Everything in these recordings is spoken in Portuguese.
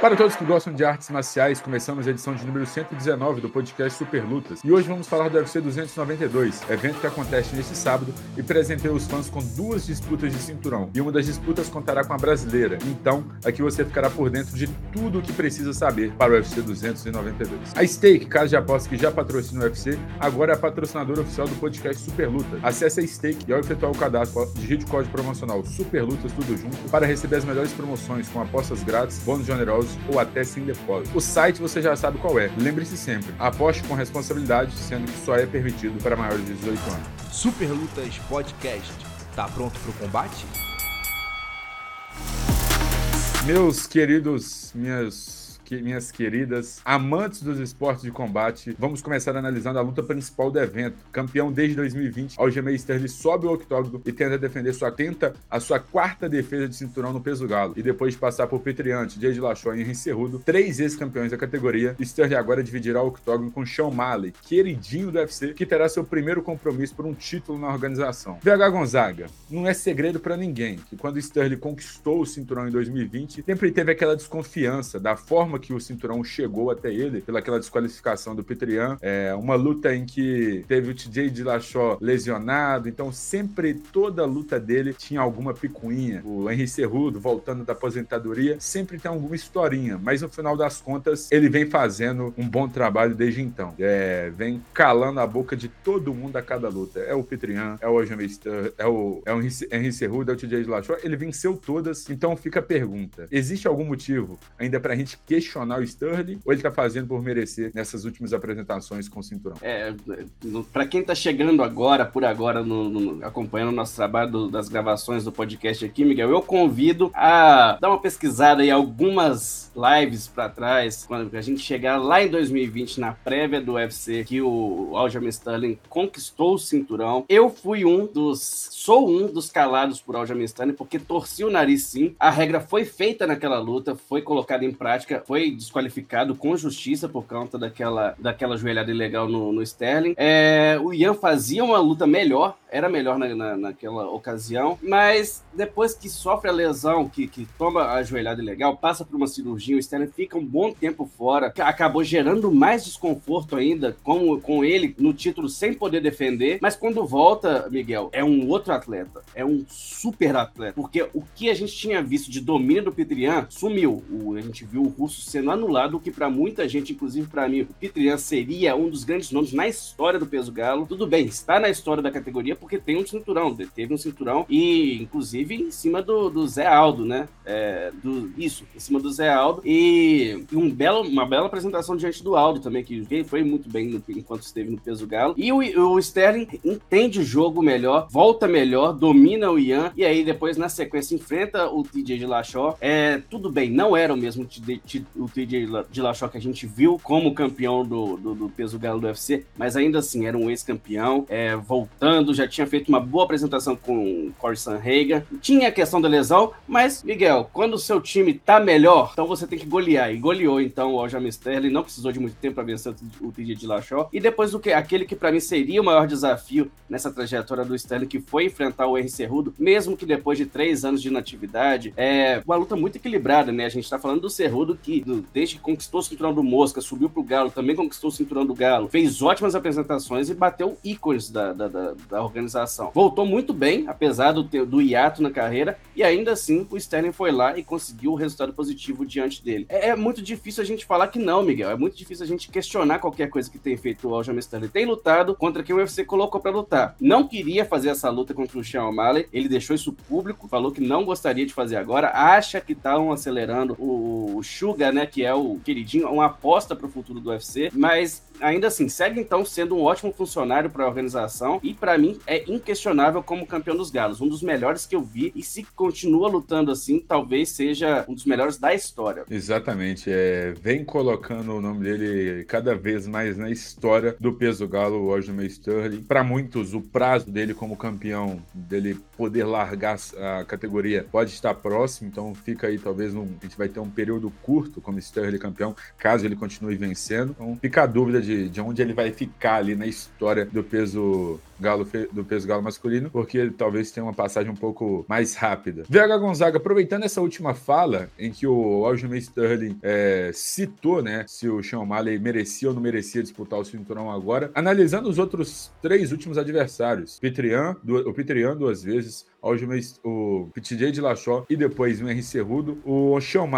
Para todos que gostam de artes marciais, começamos a edição de número 119 do podcast Super Lutas. E hoje vamos falar do UFC 292, evento que acontece neste sábado e presenteia os fãs com duas disputas de cinturão. E uma das disputas contará com a brasileira. Então, aqui você ficará por dentro de tudo o que precisa saber para o UFC 292. A Stake, casa de apostas que já patrocina o UFC, agora é a patrocinadora oficial do podcast Super Lutas. Acesse a Stake e ao efetuar o cadastro, digite o código promocional Super Lutas tudo junto para receber as melhores promoções com apostas grátis, bônus generosos ou até sem depósito. O site você já sabe qual é. Lembre-se sempre, aposte com responsabilidade, sendo que só é permitido para maiores de 18 anos. Super Lutas Podcast. Tá pronto para o combate? Meus queridos, minhas que, minhas queridas amantes dos esportes de combate, vamos começar analisando a luta principal do evento. Campeão desde 2020, Aljamain Sterling sobe o octógono e tenta defender sua tenta a sua quarta defesa de cinturão no peso galo. E depois de passar por Petriante, Jay Lachon e Henry Cerrudo, três ex-campeões da categoria, Sterling agora dividirá o octógono com Sean Malley, queridinho do UFC, que terá seu primeiro compromisso por um título na organização. VH Gonzaga, não é segredo para ninguém que quando Sterling conquistou o cinturão em 2020, sempre teve aquela desconfiança da forma que o cinturão chegou até ele, pelaquela desqualificação do Petrian. É uma luta em que teve o TJ Dillashaw lesionado, então sempre toda luta dele tinha alguma picuinha. O Henry Cerrudo voltando da aposentadoria, sempre tem alguma historinha, mas no final das contas ele vem fazendo um bom trabalho desde então. É, vem calando a boca de todo mundo a cada luta. É o Petrian, é o Aljamain é o, é o Henry Cerrudo, é o TJ Dillashaw, ele venceu todas, então fica a pergunta, existe algum motivo ainda pra gente questionar questionar o Sterling ou ele tá fazendo por merecer nessas últimas apresentações com o cinturão? É, para quem tá chegando agora, por agora, no, no, acompanhando o nosso trabalho do, das gravações do podcast aqui, Miguel, eu convido a dar uma pesquisada aí algumas lives para trás, quando a gente chegar lá em 2020 na prévia do UFC que o Aljamain Sterling conquistou o cinturão. Eu fui um dos, sou um dos calados por Aljamain Sterling porque torci o nariz sim. A regra foi feita naquela luta, foi colocada em prática, foi foi desqualificado com justiça por conta daquela, daquela joelhada ilegal no, no Sterling. É, o Ian fazia uma luta melhor, era melhor na, na, naquela ocasião, mas depois que sofre a lesão, que, que toma a joelhada ilegal, passa por uma cirurgia, o Sterling fica um bom tempo fora, acabou gerando mais desconforto ainda com, com ele no título sem poder defender, mas quando volta, Miguel, é um outro atleta, é um super atleta, porque o que a gente tinha visto de domínio do Petrian sumiu. O, a gente viu o russo sendo anulado, o que para muita gente, inclusive para mim, o Pitrian seria um dos grandes nomes na história do peso galo. Tudo bem, está na história da categoria porque tem um cinturão, teve um cinturão e inclusive em cima do, do Zé Aldo, né? É, do, isso, em cima do Zé Aldo e um belo, uma bela apresentação diante do Aldo também, que foi muito bem no, enquanto esteve no peso galo. E o, o Sterling entende o jogo melhor, volta melhor, domina o Ian e aí depois na sequência enfrenta o TJ de Lachó. É, tudo bem, não era o mesmo o TJ Dillashaw que a gente viu como campeão do, do, do, peso galo do UFC, mas ainda assim era um ex-campeão, é, voltando, já tinha feito uma boa apresentação com o Corey Sanhagen, tinha a questão da lesão, mas, Miguel, quando o seu time tá melhor, então você tem que golear, e goleou então o Aljamain Sterling, não precisou de muito tempo para vencer o TJ Dillashaw, e depois do que aquele que para mim seria o maior desafio nessa trajetória do Sterling, que foi enfrentar o Henry Cerrudo, mesmo que depois de três anos de inatividade, é uma luta muito equilibrada, né, a gente tá falando do Cerrudo que desde que conquistou o cinturão do Mosca, subiu pro Galo, também conquistou o cinturão do Galo, fez ótimas apresentações e bateu ícones da, da, da, da organização. Voltou muito bem, apesar do, do hiato na carreira, e ainda assim o Sterling foi lá e conseguiu o resultado positivo diante dele. É, é, muito difícil a gente falar que não, Miguel. É muito difícil a gente questionar qualquer coisa que tem feito o Aljamain Sterling. Tem lutado contra quem o UFC colocou para lutar. Não queria fazer essa luta contra o Sean O'Malley, ele deixou isso público, falou que não gostaria de fazer agora, acha que estavam acelerando o, o Sugar, né, que é o queridinho, uma aposta para o futuro do UFC, mas ainda assim, segue então sendo um ótimo funcionário para a organização e para mim é inquestionável como campeão dos galos, um dos melhores que eu vi e se continua lutando assim, talvez seja um dos melhores da história. Exatamente, é, vem colocando o nome dele cada vez mais na história do peso galo, o Aljamain Sterling. Para muitos, o prazo dele como campeão, dele poder largar a categoria, pode estar próximo, então fica aí talvez um, a gente vai ter um período curto como Sterling campeão, caso ele continue vencendo. Então fica a dúvida de de, de onde ele vai ficar ali na história do peso galo do peso galo masculino, porque ele talvez tenha uma passagem um pouco mais rápida. VH Gonzaga, aproveitando essa última fala, em que o Aljamain Sterling é, citou, né, se o Sean O'Malley merecia ou não merecia disputar o cinturão agora, analisando os outros três últimos adversários, Petrian, o Petrian duas vezes, o PTJ de Lachó e depois o Henry Cerrudo. O Sean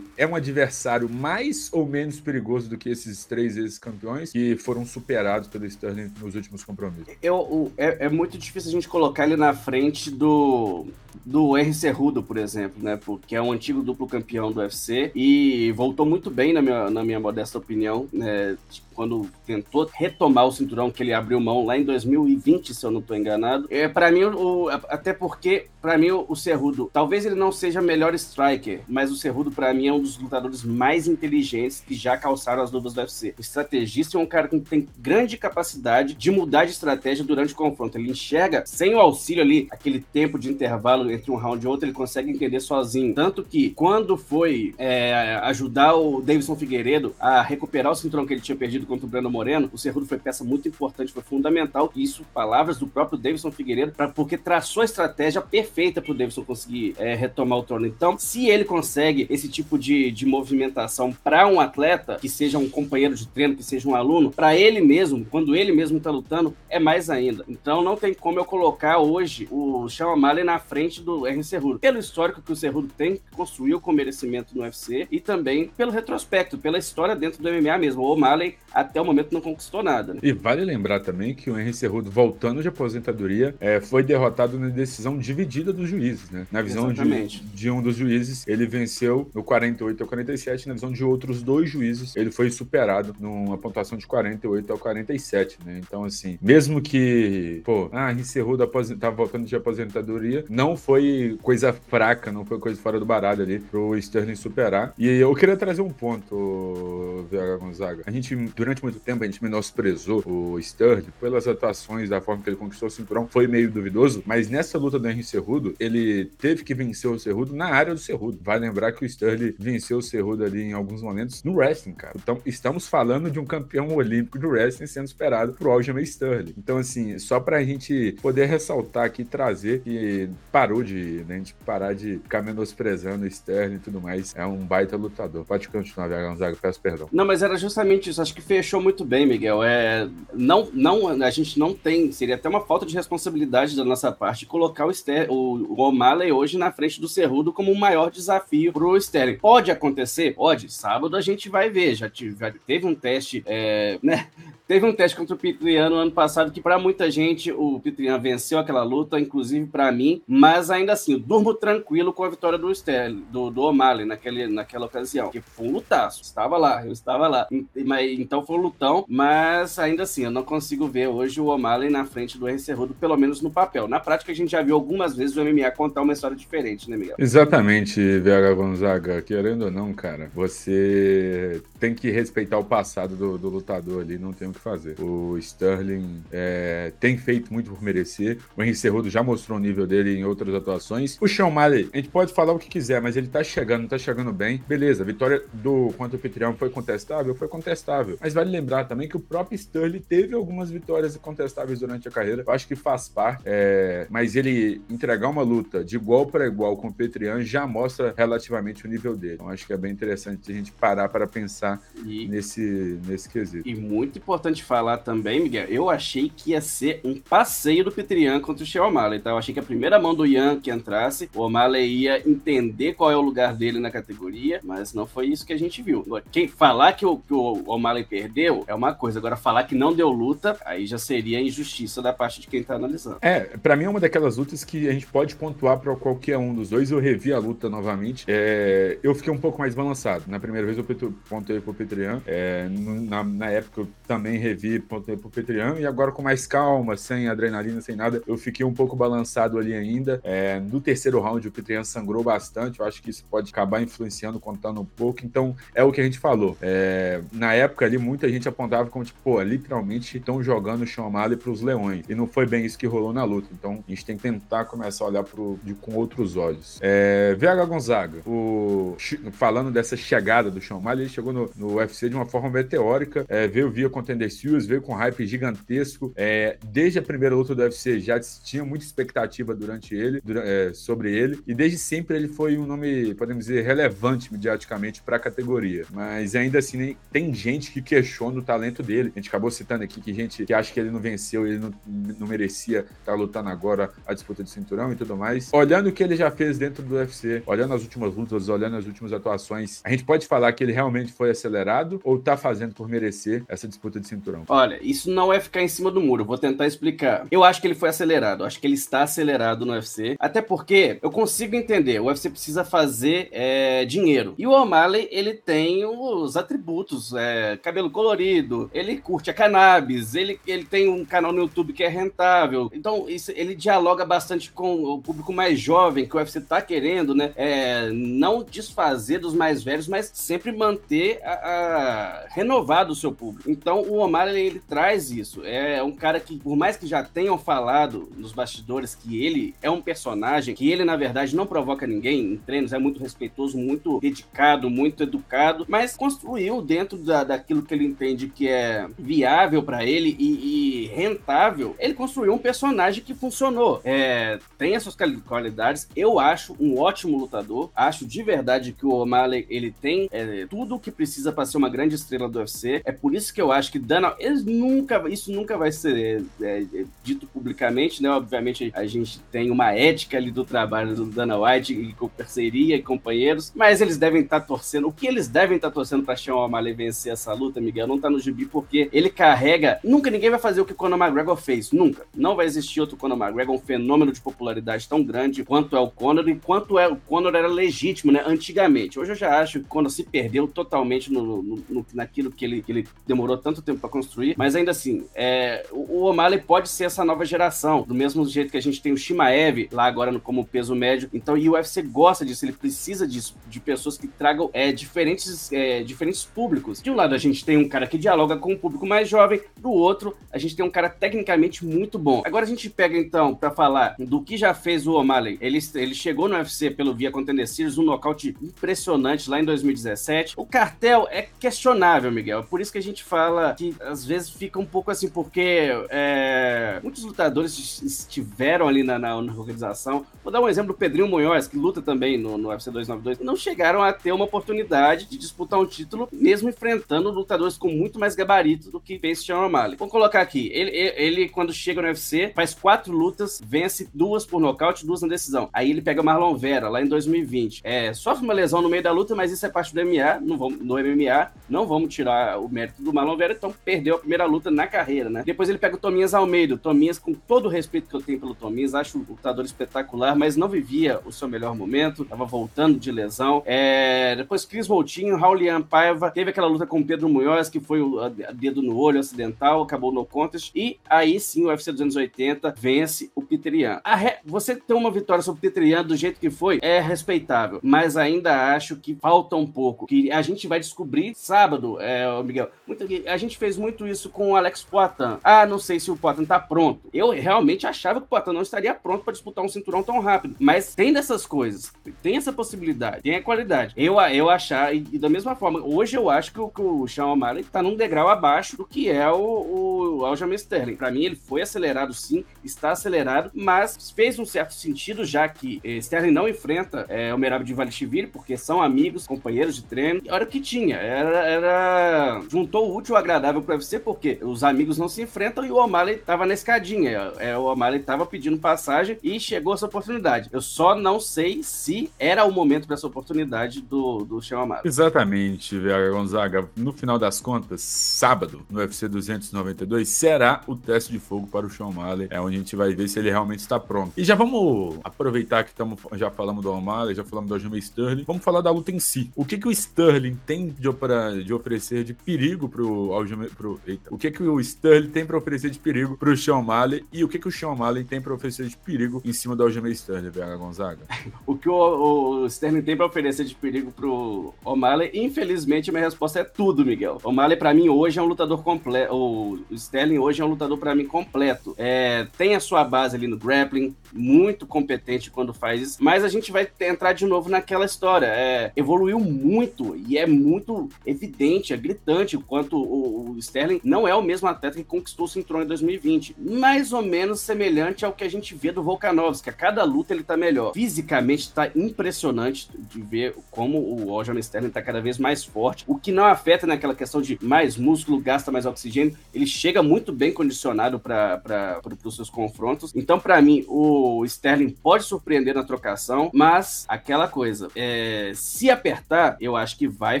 é um adversário mais ou menos perigoso do que esses três ex-campeões que foram superados pelo Sterling nos últimos compromissos. Eu, é, é, muito difícil a gente colocar ele na frente do, do R. Cerrudo, por exemplo, né? Porque é um antigo duplo campeão do UFC e voltou muito bem, na minha, na minha modesta opinião, né? Quando tentou retomar o cinturão que ele abriu mão lá em 2020, se eu não estou enganado. É, para mim, o, até porque, para mim, o, o Cerrudo, talvez ele não seja melhor striker, mas o Cerrudo, para mim, é um dos lutadores mais inteligentes que já calçaram as luvas do UFC. O estrategista é um cara que tem grande capacidade de mudar de estratégia durante o confronto. Ele enxerga, sem o auxílio ali, aquele tempo de intervalo entre um round e outro, ele consegue entender sozinho. Tanto que quando foi é, ajudar o Davidson Figueiredo a recuperar o cinturão que ele tinha perdido contra o Breno Moreno, o Cerrudo foi peça muito importante, foi fundamental. Isso, palavras do próprio Davidson Figueiredo, pra, porque traçou a estratégia perfeita para o Davidson conseguir é, retomar o trono. Então, se ele consegue esse tipo de, de movimentação para um atleta, que seja um companheiro de treino, que seja um aluno, para ele mesmo, quando ele mesmo está lutando, é mais ainda. Então, não tem como eu colocar hoje o Sean O'Malley na frente do R. Cerrudo. Pelo histórico que o Cerrudo tem, construiu com merecimento no UFC e também pelo retrospecto, pela história dentro do MMA mesmo. O O'Malley, até o momento, não conquistou nada. Né? E vale lembrar também que o Henry Cerrudo, voltando de aposentadoria, é, foi derrotado na decisão dividida dos juízes, né? Na visão de, de, um dos juízes, ele venceu no 48 ao 47, na visão de outros dois juízes, ele foi superado numa pontuação de 48 ao 47, né? Então, assim, mesmo que, pô, ah, Henry Cerrudo estava voltando de aposentadoria, não foi coisa fraca, não foi coisa fora do baralho ali pro Sterling superar. E eu queria trazer um ponto, VH Gonzaga. A gente, durante muito tempo, a gente menosprezou o Sterling pelas atuações, da forma que ele conquistou o cinturão, foi meio duvidoso, mas nessa luta do Henry Cerrudo, ele teve que vencer o Cerrudo na área do Cerrudo. Vai lembrar que o Sterling venceu o Cerrudo ali em alguns momentos no wrestling, cara. Então, estamos falando de um campeão olímpico de wrestling sendo esperado pro Aljamain Sterling. Então, assim, só pra gente poder ressaltar aqui, trazer que parou de, né, a gente parar de ficar menosprezando o Sterling e tudo mais. É um baita lutador. Pode continuar, VH Gonzaga, peço perdão. Não, mas era justamente isso. Acho que fechou muito bem, Miguel. É, não, não, a gente não tem, seria até uma falta de responsabilidade da nossa parte colocar o, Ster, o, o O'Malley hoje na frente do Cerrudo como o maior desafio pro Sterling. Pode acontecer? Pode. Sábado a gente vai ver. Já, tive, já teve um teste, é, né? Teve um teste contra o Pitriano ano passado que, para muita gente, o Pitriano venceu aquela luta, inclusive para mim, mas ainda assim, eu durmo tranquilo com a vitória do Sterling, do, do O'Malley naquele, naquela ocasião, que foi um lutaço. Estava lá, eu estava lá. Mas, então foi um lutão, mas ainda assim, eu não consigo ver hoje o O'Malley na frente do Henry Cerrudo, pelo menos no papel. Na prática, a gente já viu algumas vezes o MMA contar uma história diferente, né, Miguel? Exatamente, VH Gonzaga. Querendo ou não, cara, você tem que respeitar o passado do, do lutador ali, não tem o que fazer. O Sterling é, tem feito muito por merecer. O Henry Cerrudo já mostrou o nível dele em outras atuações. O Sean Malley, a gente pode falar o que quiser, mas ele tá chegando, tá chegando bem. Beleza, a vitória do contra o Petrião foi contestável? Foi contestável. Mas vale lembrar também que o próprio Sterling teve algumas vitórias contestáveis durante a carreira. Eu acho que faz parte. É, mas ele entregar uma luta de igual para igual com o Petrian já mostra relativamente o nível dele. Então acho que é bem interessante a gente parar para pensar e, nesse, nesse quesito. E muito importante falar também, Miguel, eu achei que ia ser um passeio do Petrian contra o Shea O'Malley, tá? Eu achei que a primeira mão do Ian que entrasse, o O'Malley ia entender qual é o lugar dele na categoria, mas não foi isso que a gente viu. Quem falar que o, que o O'Malley perdeu é uma coisa, agora falar que não deu luta, aí já seria injustiça da parte de quem tá analisando. É, para mim é uma daquelas lutas que a gente pode pontuar para qualquer um dos dois. Eu revi a luta novamente, é, eu fiquei um pouco mais balançado. Na primeira vez eu pontei pro Petrian, é, na, na época eu também revi, pontei pro Petrian, e agora com mais calma, sem adrenalina, sem nada, eu fiquei um pouco balançado ali ainda. É, no terceiro round, o Petrian sangrou bastante, eu acho que isso pode acabar influenciando, contando um pouco. Então, é o que a gente falou. É, na época ali, muita gente apontava como, tipo, pô, literalmente estão jogando o Sean O'Malley pros leões. E não foi bem isso que rolou na luta. Então, a gente tem que tentar começar a olhar pro, de, com outros olhos. É, VH Gonzaga, o, falando dessa chegada do Sean ele chegou no, no UFC de uma forma meteórica, é, veio via contender Seals veio com hype gigantesco. É, desde a primeira luta do UFC já tinha muita expectativa durante ele, é, sobre ele. E desde sempre ele foi um nome, podemos dizer, relevante mediaticamente para a categoria. Mas ainda assim, tem gente que questiona o talento dele. A gente acabou citando aqui que gente que acha que ele não venceu, ele não, não merecia estar tá lutando agora a disputa de cinturão e tudo mais. Olhando o que ele já fez dentro do UFC, olhando as últimas lutas, olhando as últimas atuações, a gente pode falar que ele realmente foi acelerado ou tá fazendo por merecer essa disputa de cinturão? Olha, isso não é ficar em cima do muro, vou tentar explicar. Eu acho que ele foi acelerado, acho que ele está acelerado no UFC, até porque eu consigo entender, o UFC precisa fazer é, dinheiro. E o O'Malley, ele tem os atributos, é, cabelo colorido, ele curte a cannabis, ele, ele tem um canal no YouTube que é rentável. Então, isso, ele dialoga bastante com o público mais jovem, que o UFC tá querendo, né? É, não desfazer dos mais velhos, mas sempre manter a, a renovado o seu público. Então, o Omar, ele, ele traz isso. É um cara que, por mais que já tenham falado nos bastidores que ele é um personagem, que ele, na verdade, não provoca ninguém em treinos, é muito respeitoso, muito dedicado, muito educado, mas construiu dentro da, daquilo que ele entende que é viável para ele e, e, rentável, ele construiu um personagem que funcionou. É, tem as suas qualidades, eu acho um ótimo lutador, acho de verdade que o O'Malley ele tem é, tudo o que precisa para ser uma grande estrela do UFC. É por isso que eu acho que Dana, eles nunca, isso nunca vai ser é, é, dito publicamente, né? Obviamente a gente tem uma ética ali do trabalho do Dana White e com parceria e companheiros, mas eles devem estar tá torcendo. O que eles devem estar tá torcendo para Sean O'Malley vencer essa luta, Miguel, não tá no gibi porque ele carrega. Nunca ninguém vai fazer o que Conor McGregor fez, nunca. Não vai existir outro Conor McGregor, um fenômeno de popularidade tão grande quanto é o Conor e quanto é o Conor era legítimo, né? Antigamente. Hoje eu já acho que Conor se perdeu totalmente no, no, no naquilo que ele, que ele demorou tanto tempo para construir, mas ainda assim, é, o, O'Malley pode ser essa nova geração, do mesmo jeito que a gente tem o Shimaev lá agora no, como peso médio. Então, e o UFC gosta disso, ele precisa disso, de pessoas que tragam é, diferentes, é, diferentes públicos. De um lado, a gente tem um cara que dialoga com o público mais jovem, do outro, a gente tem um cara tecnicamente muito bom. Agora a gente pega então para falar do que já fez o O'Malley. Ele, ele chegou no UFC pelo Via Contender Series, um nocaute impressionante lá em 2017. O cartel é questionável, Miguel. Por isso que a gente fala que às vezes fica um pouco assim, porque é, muitos lutadores estiveram ali na, na, na, organização. Vou dar um exemplo do Pedrinho Munhoz, que luta também no, no UFC 292. Não chegaram a ter uma oportunidade de disputar um título, mesmo enfrentando lutadores com muito mais gabarito do que fez Sean O'Malley. Vou colocar aqui. Ele, ele, ele, quando chega no UFC, faz quatro lutas, vence duas por nocaute, duas na decisão. Aí ele pega Marlon Vera, lá em 2020. É, sofre uma lesão no meio da luta, mas isso é parte do MMA, não vamos, no MMA, não vamos tirar o mérito do Marlon Vera, então perdeu a primeira luta na carreira, né? Depois ele pega o Tominhas Almeida. O Tominhas, com todo o respeito que eu tenho pelo Tominhas, acho um lutador espetacular, mas não vivia o seu melhor momento, tava voltando de lesão. É, depois Chris Voltinho, Raulian Paiva, teve aquela luta com o Pedro Munhoz, que foi o dedo no olho acidental, acabou no contest, e aí sim o UFC 280 vence Peter. Re... Você ter uma vitória sobre Peter Yan do jeito que foi é respeitável, mas ainda acho que falta um pouco, que a gente vai descobrir sábado, é, Miguel, muito, a gente fez muito isso com o Alex Poitin. Ah, não sei se o Poitin tá pronto. Eu realmente achava que o Poitin não estaria pronto para disputar um cinturão tão rápido, mas tem dessas coisas, tem essa possibilidade, tem a qualidade. Eu, eu achar, e, e da mesma forma, hoje eu acho que o, que o Sean O'Malley tá num degrau abaixo do que é o, o Aljamain Sterling. Para mim, ele foi acelerado sim, está acelerado, mas fez um certo sentido, já que eh, Sterling não enfrenta é, o Merab de Valishvili, porque são amigos, companheiros de treino. Era o que tinha, era, era... juntou o útil agradável para UFC, porque os amigos não se enfrentam e o O'Malley tava na escadinha. É, o O'Malley tava pedindo passagem e chegou essa oportunidade. Eu só não sei se era o momento para essa oportunidade do, do Sean O'Malley. Exatamente, Vera Gonzaga. No final das contas, sábado, no UFC 292, será o teste de fogo para o Sean O'Malley. É onde a gente vai ver se ele realmente está pronto. E já vamos aproveitar que tamo, já falamos do O'Malley, já falamos do Aljamain Sterling. Vamos falar da luta em si. O que, que o Sterling tem de, de oferecer de perigo pro Aljamain... Pro, eita, o que, que o Sterling tem para oferecer de perigo pro Sean O'Malley e o que, que o Sean O'Malley tem para oferecer de perigo em cima do Aljamain Sterling, Vera Gonzaga? o que o, o Sterling tem para oferecer de perigo pro O'Malley, infelizmente, minha resposta é tudo, Miguel. O'Malley, para mim, hoje é um lutador completo. O Sterling hoje é um lutador, para mim, completo. É, tem a sua base ali no grappling, muito competente quando faz isso, mas a gente vai entrar de novo naquela história. É, evoluiu muito e é muito evidente, é gritante o quanto o, o Sterling não é o mesmo atleta que conquistou o cinturão em 2020. Mais ou menos semelhante ao que a gente vê do Volkanovski. A cada luta ele tá melhor. Fisicamente tá impressionante de ver como o Aljamain Sterling tá cada vez mais forte. O que não afeta naquela questão de mais músculo, gasta mais oxigênio. Ele chega muito bem condicionado para os seus confrontos. Então, para mim, o Sterling pode surpreender na trocação, mas aquela coisa, é, se apertar, eu acho que vai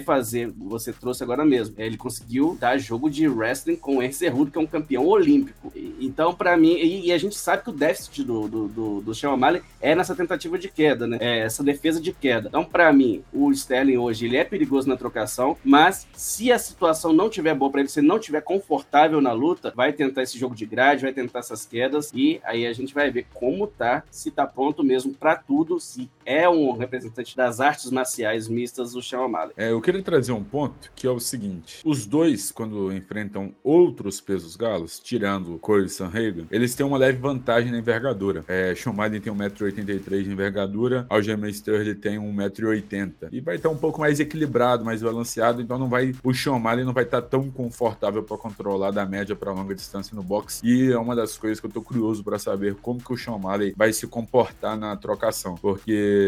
fazer. Você trouxe agora mesmo. Ele conseguiu dar jogo de wrestling com o Henry que é um campeão olímpico. Então, para mim, e, e, a gente sabe que o déficit do, do, do, do Sean O'Malley é nessa tentativa de queda, né? É essa defesa de queda. Então, para mim, o Sterling hoje ele é perigoso na trocação, mas se a situação não tiver boa para ele, se não tiver confortável na luta, vai tentar esse jogo de grade, vai tentar essas quedas e aí a gente vai ver como tá, se tá pronto mesmo para tudo, se é um representante das artes marciais mistas do Sean O'Malley. É, eu queria trazer um ponto que é o seguinte: os dois, quando enfrentam outros pesos galos, tirando Corey Sanhagen, eles têm uma leve vantagem na envergadura. É, Sean O'Malley tem 1,83m de envergadura, Aljamain Sterling tem 1,80m. E vai estar um pouco mais equilibrado, mais balanceado, então não vai o Sean O'Malley não vai estar tão confortável para controlar da média para longa distância no boxe. E é uma das coisas que eu tô curioso para saber como que o Sean O'Malley vai se comportar na trocação, porque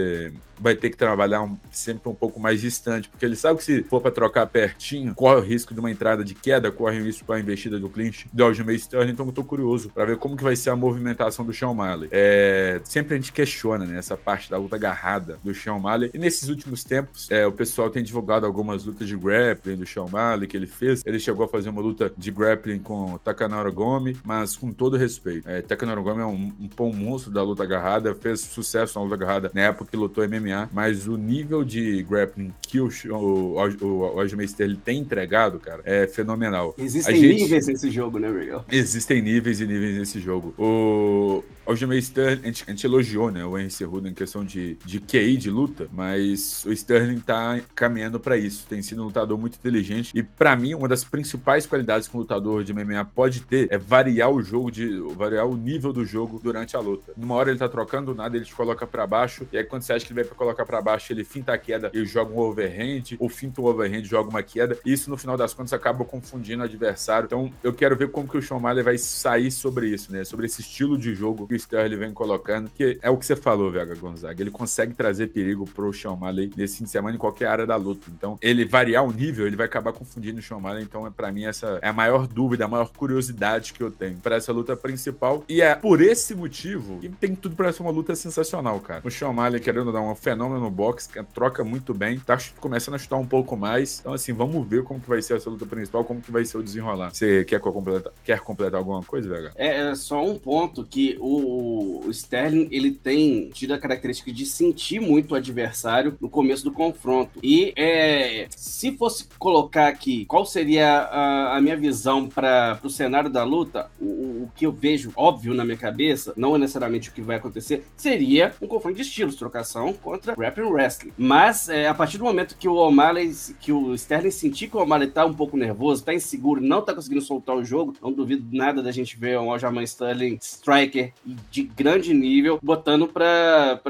vai ter que trabalhar um, sempre um pouco mais distante, porque ele sabe que se for para trocar pertinho, corre o risco de uma entrada de queda, corre o risco para a investida do clinch do Aljamain Sterling, então eu tô curioso para ver como que vai ser a movimentação do Sean O'Malley. É, sempre a gente questiona né, essa parte da luta agarrada do Sean O'Malley, e nesses últimos tempos é, o pessoal tem divulgado algumas lutas de grappling do Sean O'Malley que ele fez, ele chegou a fazer uma luta de grappling com Takanara Gomi, mas com todo respeito. É, Gomi é um, um pão monstro da luta agarrada, fez sucesso na luta agarrada na época que lutou MMA, mas o nível de grappling que o, o, o, o Sterling tem entregado, cara, é fenomenal. Existem gente... níveis nesse jogo, né, Miguel? Existem níveis e níveis nesse jogo. O Aljamain Sterling, a gente, a gente elogiou, né, o Henry Cerudo em questão de, de QI, de luta, mas o Sterling tá caminhando para isso. Tem sido um lutador muito inteligente e para mim uma das principais qualidades que um lutador de MMA pode ter é variar o jogo de variar o nível do jogo durante a luta. Numa hora ele tá trocando nada, ele te coloca para baixo e aí quando você acha que ele vai para colocar para baixo, ele finta a queda e joga um overhand, ou finta um overhand, joga uma queda. E isso no final das contas acaba confundindo o adversário. Então eu quero ver como que o Sean O'Malley vai sair sobre isso, né? Sobre esse estilo de jogo que o Sterling vem colocando, que é o que você falou, Vega Gonzaga. Ele consegue trazer perigo pro Sean O'Malley nesse fim de semana em qualquer área da luta. Então, ele variar o nível, ele vai acabar confundindo o Sean O'Malley. Então, é para mim essa é a maior dúvida, a maior curiosidade que eu tenho para essa luta principal. E é por esse motivo que tem tudo para ser uma luta sensacional, cara. O Sean O'Malley querendo dar um fenômeno no box, que troca muito bem, tá começando a chutar um pouco mais. Então, assim, vamos ver como que vai ser essa luta principal, como que vai ser o desenrolar. Você quer completar, quer completar alguma coisa, Vega? É, é só um ponto que o, o Sterling, ele tem tido a característica de sentir muito o adversário no começo do confronto. E é, se fosse colocar aqui qual seria a, a minha visão para o cenário da luta, o, o, que eu vejo óbvio na minha cabeça, não é necessariamente o que vai acontecer, seria um confronto de estilos, trocação contra Grappling Wrestling. Mas é, a partir do momento que o O'Malley, que o Sterling sentir que o O'Malley tá um pouco nervoso, tá inseguro, não tá conseguindo soltar o jogo, não duvido nada da gente ver um Aljamain Sterling striker de grande nível, botando para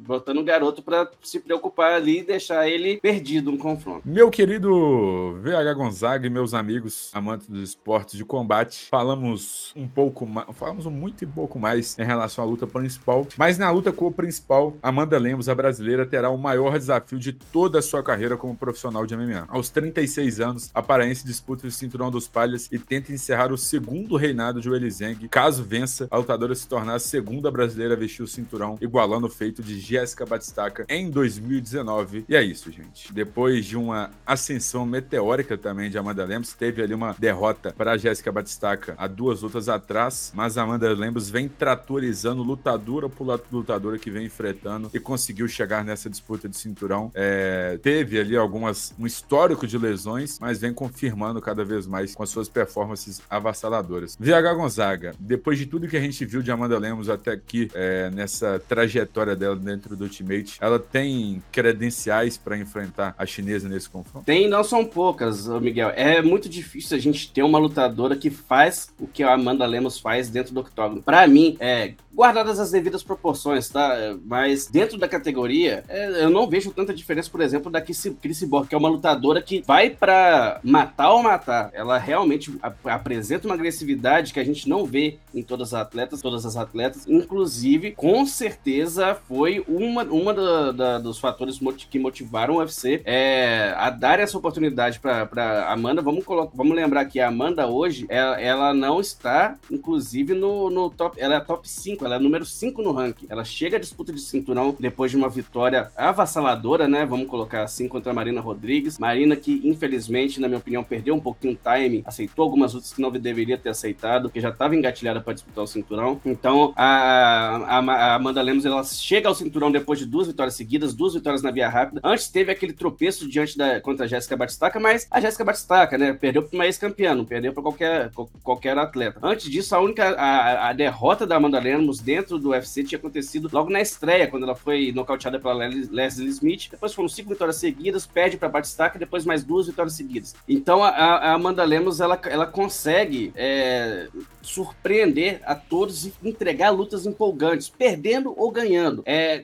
botando o garoto para se preocupar ali e deixar ele perdido no confronto. Meu querido VH Gonzaga e meus amigos amantes dos esportes de combate, falamos um pouco mais, falamos muito e pouco mais em relação à luta principal, mas na luta com o principal, Amanda Lemos, a brasileira, terá o maior desafio de toda a sua carreira como profissional de MMA. Aos 36 anos, a paraense disputa o cinturão dos palhas e tenta encerrar o segundo reinado de Welizeng. Caso vença, a lutadora se tornar a segunda brasileira a vestir o cinturão, igualando o feito de Jéssica Batistaca em 2019. E é isso, gente. Depois de uma ascensão meteórica também de Amanda Lemos, teve ali uma derrota para Jéssica Batistaca há duas lutas atrás, mas Amanda Lemos vem tratorizando lutadora por lutadora que vem enfrentando e conseguiu chegar nessa disputa de cinturão. É, teve ali algumas um histórico de lesões, mas vem confirmando cada vez mais com as suas performances avassaladoras. VH Gonzaga, depois de tudo que a gente viu de Amanda Lemos até aqui é, nessa trajetória dela dentro do Ultimate, ela tem credenciais para enfrentar a chinesa nesse confronto? Tem, não são poucas, Miguel. É muito difícil a gente ter uma lutadora que faz o que a Amanda Lemos faz dentro do octógono. Para mim, é, guardadas as devidas proporções, tá? Mas dentro da categoria, é, eu não vejo tanta diferença, por exemplo, da Chris Borg, que é uma lutadora que vai para matar ou matar. Ela realmente ap apresenta uma agressividade que a gente não vê em todas as atletas, todas as atletas. Inclusive, com certeza foi uma, uma da, da, dos fatores que motivaram o UFC é, a dar essa oportunidade para Amanda. Vamos, colocar, vamos lembrar que a Amanda hoje, ela, ela não está, inclusive, no, no top. Ela é top 5 ela é número 5 no ranking. Ela chega à disputa de cinturão depois de uma vitória avassaladora, né? Vamos colocar assim, contra a Marina Rodrigues. Marina que, infelizmente, na minha opinião, perdeu um pouquinho o time, aceitou algumas lutas que não deveria ter aceitado, porque já estava engatilhada para disputar o cinturão. Então, a, a, a, Amanda Lemos, ela chega ao cinturão depois de duas vitórias seguidas, duas vitórias na via rápida. Antes teve aquele tropeço diante da contra a Jéssica Batistaca, mas a Jéssica Batistaca, né, perdeu para uma ex-campeã, não perdeu para qualquer, qualquer atleta. Antes disso, a única a, a derrota da Amanda Lemos dentro do UFC tinha acontecido logo na estreia, quando ela foi nocauteada pela Leslie Smith. Depois foram cinco vitórias seguidas, perde para Batistaca depois mais duas vitórias seguidas. Então a, a Amanda Lemos ela, ela consegue é, surpreender a todos e entregar lutas empolgantes, perdendo ou ganhando. É,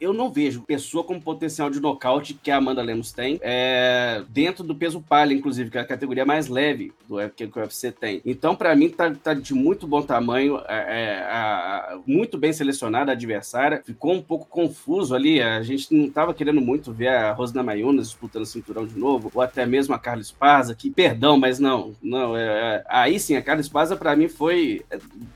eu não vejo pessoa com potencial de nocaute que a Amanda Lemos tem é, dentro do peso palha, inclusive, que é a categoria mais leve do que o UFC tem. Então, para mim, tá, tá, de muito bom tamanho. É, é a, muito bem selecionada a adversária. Ficou um pouco confuso ali. A gente não estava querendo muito ver a Rosna Mayunas disputando o cinturão de novo, ou até mesmo a Carla Esparza, que, perdão, mas não, não. É, é aí sim, a Carla Esparza para mim foi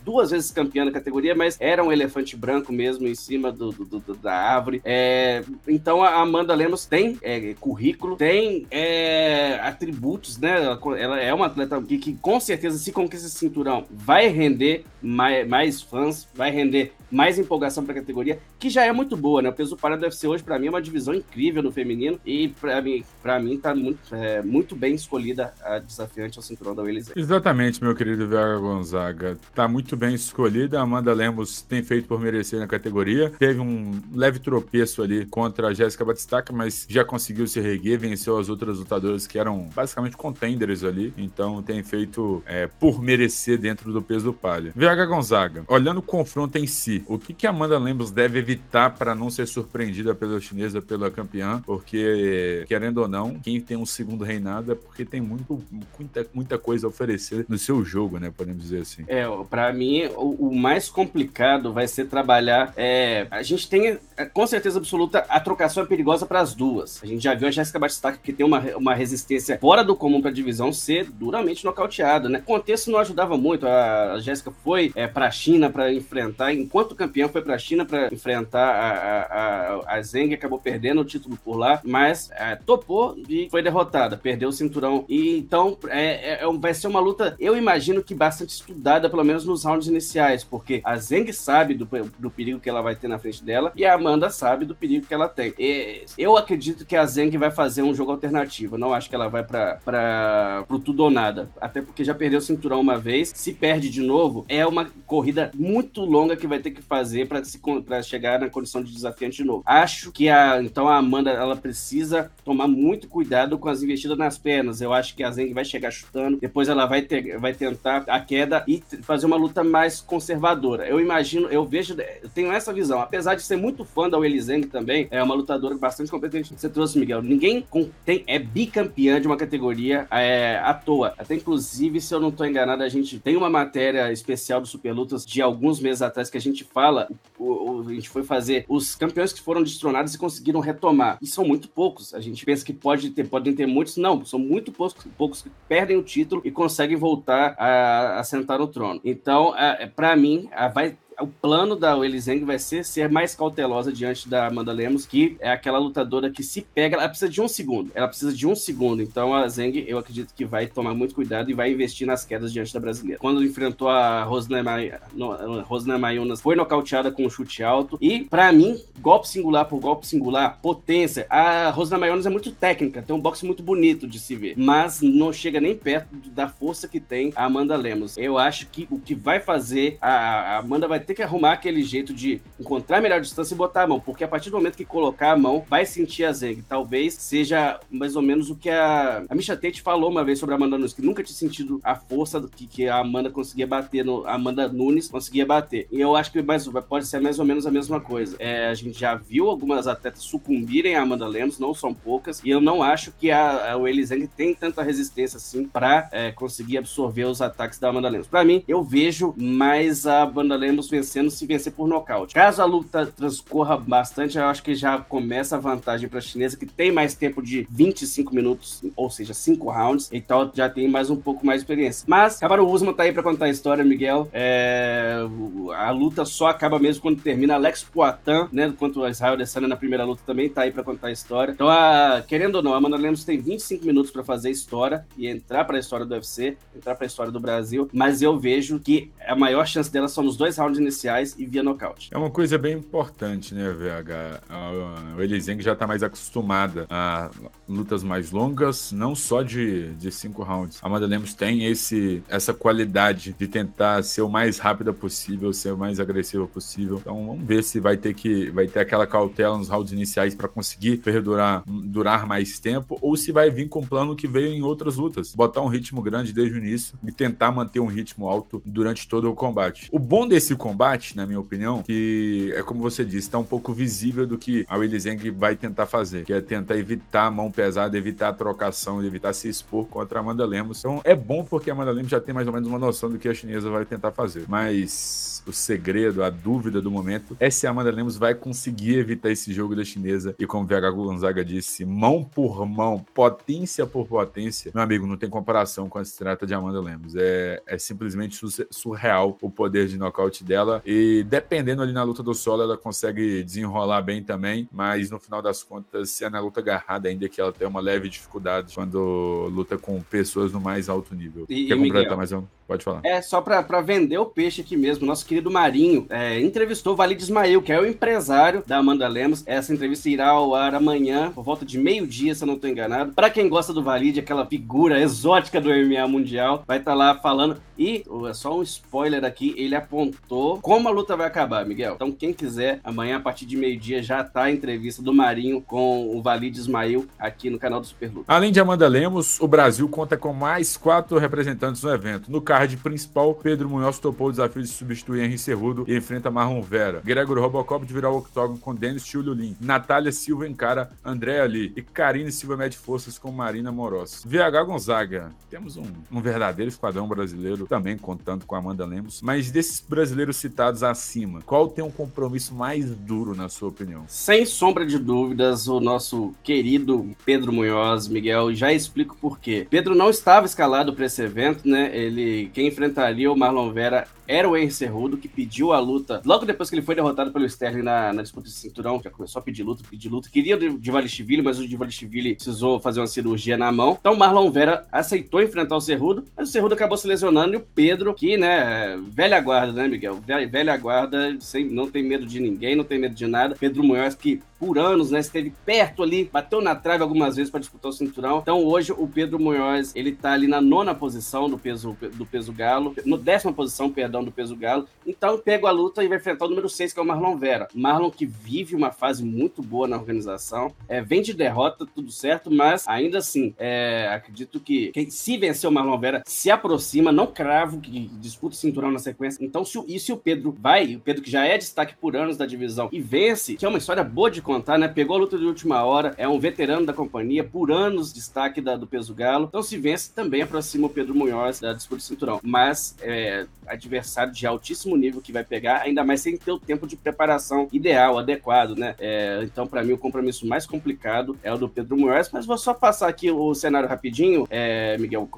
duas vezes campeã da categoria, mas era um elefante branco mesmo em cima do, do, do da árvore. É, então a Amanda Lemos tem é, currículo, tem é, atributos, né? Ela, ela, é uma atleta que, que com certeza, se conquista esse cinturão, vai render mais, mais fãs, vai render mais empolgação para a categoria, que já é muito boa, né? O peso para do UFC hoje, para mim, é uma divisão incrível no feminino e, para mim, para mim tá muito, é, muito bem escolhida a desafiante ao cinturão da Willis. Exatamente, meu querido Vera Gonzaga. Tá muito bem escolhida. A Amanda Lemos tem feito por merecer na categoria. Teve um leve tropeço ali contra a Jéssica Batistaca, mas já conseguiu se reguer, venceu as outras lutadoras que eram basicamente contenders ali. Então tem feito é, por merecer dentro do peso do palha. VH Gonzaga, olhando o confronto em si, o que, que Amanda Lemos deve evitar para não ser surpreendida pela chinesa, pela campeã? Porque, querendo ou não, quem tem um segundo reinado é porque tem muito, muita, muita coisa a oferecer no seu jogo, né? Podemos dizer assim. É, para mim, o, o, mais complicado vai ser trabalhar. É, a gente tem, é, com certeza absoluta, a trocação é perigosa para as duas. A gente já viu a Jéssica Batistaca, que tem uma, uma resistência fora do comum para a divisão, ser duramente nocauteada, né? O contexto não ajudava muito. A, Jéssica foi é, para a China para enfrentar, enquanto campeão foi para a China para enfrentar a, a, a Zeng, acabou perdendo o título por lá, mas é, topou e foi derrotada, perdeu o cinturão. E então é, é, é vai ser uma luta, eu imagino que bastante estudada, pelo menos nos rounds iniciais, porque a Zeng sabe do, do perigo que ela vai ter na frente dela e a Amanda sabe do perigo que ela tem. E eu acredito que a Zeng vai fazer um jogo alternativo, não acho que ela vai para o tudo ou nada, até porque já perdeu o cinturão uma vez, se perde de novo, é uma corrida muito longa que vai ter que fazer para chegar na condição de desafiante de novo. Acho que a então a Amanda ela precisa tomar muito cuidado com as investidas nas pernas. Eu acho que a Zeng vai chegar chutando, depois ela vai ter, vai tentar a queda e fazer uma luta mais conservadora. Eu imagino, eu vejo, eu tenho essa visão. Apesar de ser muito fã da Weili Zeng também, é uma lutadora bastante competente. Você trouxe, Miguel. Ninguém tem, é bicampeã de uma categoria é, à toa. Até inclusive, se eu não estou enganado, a gente tem uma matéria especial do Superlutas de alguns meses atrás que a gente fala o, o, a gente foi fazer os campeões que foram destronados e conseguiram retomar. E são muito poucos. A gente pensa que pode ter, podem ter muitos. Não, são muito poucos, poucos que perdem o título e conseguem voltar a, a sentar no trono. Então, para mim, a, vai o plano da Weili Zeng vai ser ser mais cautelosa diante da Amanda Lemos, que é aquela lutadora que se pega, ela precisa de um segundo. Ela precisa de um segundo. Então a Zeng, eu acredito que vai tomar muito cuidado e vai investir nas quedas diante da brasileira. Quando enfrentou a Rosna Mayunas, foi nocauteada com um chute alto. E, para mim, golpe singular por golpe singular, potência. A Rosna Mayunas é muito técnica, tem um boxe muito bonito de se ver, mas não chega nem perto da força que tem a Amanda Lemos. Eu acho que o que vai fazer, a Amanda vai ter que arrumar aquele jeito de encontrar a melhor distância e botar a mão, porque a partir do momento que colocar a mão, vai sentir a Zeng. Talvez seja mais ou menos o que a, a Misha Tate falou uma vez sobre a Amanda Nunes, que nunca tinha sentido a força do que, que a Amanda conseguia bater, no, a Amanda Nunes conseguia bater. E eu acho que mais, pode ser mais ou menos a mesma coisa. É, a gente já viu algumas atletas sucumbirem a Amanda Lemos, não são poucas, e eu não acho que a, a Weili Zeng tem tanta resistência assim para é, conseguir absorver os ataques da Amanda Lemos. Para mim, eu vejo mais a Amanda Lemos vencendo se vencer por nocaute. Caso a luta transcorra bastante, eu acho que já começa a vantagem para a chinesa, que tem mais tempo de 25 minutos, ou seja, 5 rounds, então já tem mais um pouco mais de experiência. Mas, Cabaru Usman tá aí para contar a história, Miguel. É... A luta só acaba mesmo quando termina. Alex Poitin, né, quanto a Israel Adesanya na primeira luta, também tá aí para contar a história. Então, a... querendo ou não, a Amanda Lemos tem 25 minutos para fazer história e entrar para a história do UFC, entrar para a história do Brasil, mas eu vejo que a maior chance dela são nos dois rounds iniciais e via nocaute. É uma coisa bem importante, né, VH? O Elizeng já tá mais acostumada a lutas mais longas, não só de, de cinco rounds. A Amanda Lemos tem esse, essa qualidade de tentar ser o mais rápida possível, ser o mais agressiva possível. Então vamos ver se vai ter que vai ter aquela cautela nos rounds iniciais para conseguir perdurar durar mais tempo ou se vai vir com o plano que veio em outras lutas, botar um ritmo grande desde o início e tentar manter um ritmo alto durante todo o combate. O bom desse combate, na minha opinião, que é como você disse, está um pouco visível do que a Willy Zeng vai tentar fazer, que é tentar evitar a mão pesada, evitar a trocação, evitar se expor contra a Amanda Lemos. Então é bom porque a Amanda Lemos já tem mais ou menos uma noção do que a chinesa vai tentar fazer. Mas o segredo, a dúvida do momento é se a Amanda Lemos vai conseguir evitar esse jogo da chinesa. E como o VH Gonzaga disse, mão por mão, potência por potência, meu amigo, não tem comparação com a se trata de Amanda Lemos. É, é simplesmente surreal o poder de nocaute dela. E dependendo ali na luta do solo, ela consegue desenrolar bem também. Mas no final das contas, se é na luta agarrada, ainda que ela tenha uma leve dificuldade quando luta com pessoas no mais alto nível. E, Quer completar mais um? Pode falar. É, só para vender o peixe aqui mesmo, nosso querido Marinho é, entrevistou o Valide Ismael, que é o empresário da Amanda Lemos. Essa entrevista irá ao ar amanhã, por volta de meio-dia, se eu não estou enganado. Para quem gosta do Valide, aquela figura exótica do MMA Mundial, vai estar tá lá falando. E, é só um spoiler aqui, ele apontou como a luta vai acabar, Miguel. Então, quem quiser, amanhã, a partir de meio-dia, já tá a entrevista do Marinho com o Valide Ismael aqui no canal do Super Luta. Além de Amanda Lemos, o Brasil conta com mais quatro representantes no evento. No card principal, Pedro Munhoz topou o desafio de substituir Henry Cerrudo e enfrenta Marlon Vera. Gregory Robocop de virar o octógono com Denis Chululin. Natália Silva encara André Ali. E Karine Silva mede forças com Marina Moros. VH Gonzaga. Temos um, um verdadeiro esquadrão brasileiro também contando com Amanda Lemos. Mas desses brasileiros citados acima, qual tem um compromisso mais duro, na sua opinião? Sem sombra de dúvidas, o nosso querido Pedro Munhoz, Miguel, já explico por quê. Pedro não estava escalado para esse evento, né? Ele, quem enfrentaria o Marlon Vera era o Henry Cerrudo, que pediu a luta logo depois que ele foi derrotado pelo Sterling na, na disputa de cinturão, já começou a pedir luta, pedir luta. Queria o Divalishvili, mas o Divalishvili precisou fazer uma cirurgia na mão. Então Marlon Vera aceitou enfrentar o Cerrudo, mas o Cerrudo acabou se lesionando e o Pedro, que, né, velha guarda, né, Miguel? Velha, velha guarda, sem, não tem medo de ninguém, não tem medo de nada. Pedro Munhoz, que por anos, né, esteve perto ali, bateu na trave algumas vezes para disputar o cinturão. Então hoje o Pedro Munhoz, ele tá ali na nona posição do peso, do peso galo, no décima posição, perdão, do peso galo. Então pega a luta e vai enfrentar o número 6, que é o Marlon Vera. Marlon que vive uma fase muito boa na organização. É, vem de derrota, tudo certo, mas ainda assim, é, acredito que, que, se vencer o Marlon Vera, se aproxima, não cravo que disputa o cinturão na sequência. Então, se, e se o Pedro vai, o Pedro que já é destaque por anos da divisão, e vence, que é uma história boa de contar, né? Pegou a luta de última hora, é um veterano da companhia, por anos destaque da, do peso galo. Então, se vence, também aproxima o Pedro Munhoz da disputa do cinturão. Mas, é, adversário de altíssimo nível que vai pegar, ainda mais sem ter o tempo de preparação ideal, adequado, né? É, então, para mim, o compromisso mais complicado é o do Pedro Moraes, mas vou só passar aqui o cenário rapidinho, é, Miguel.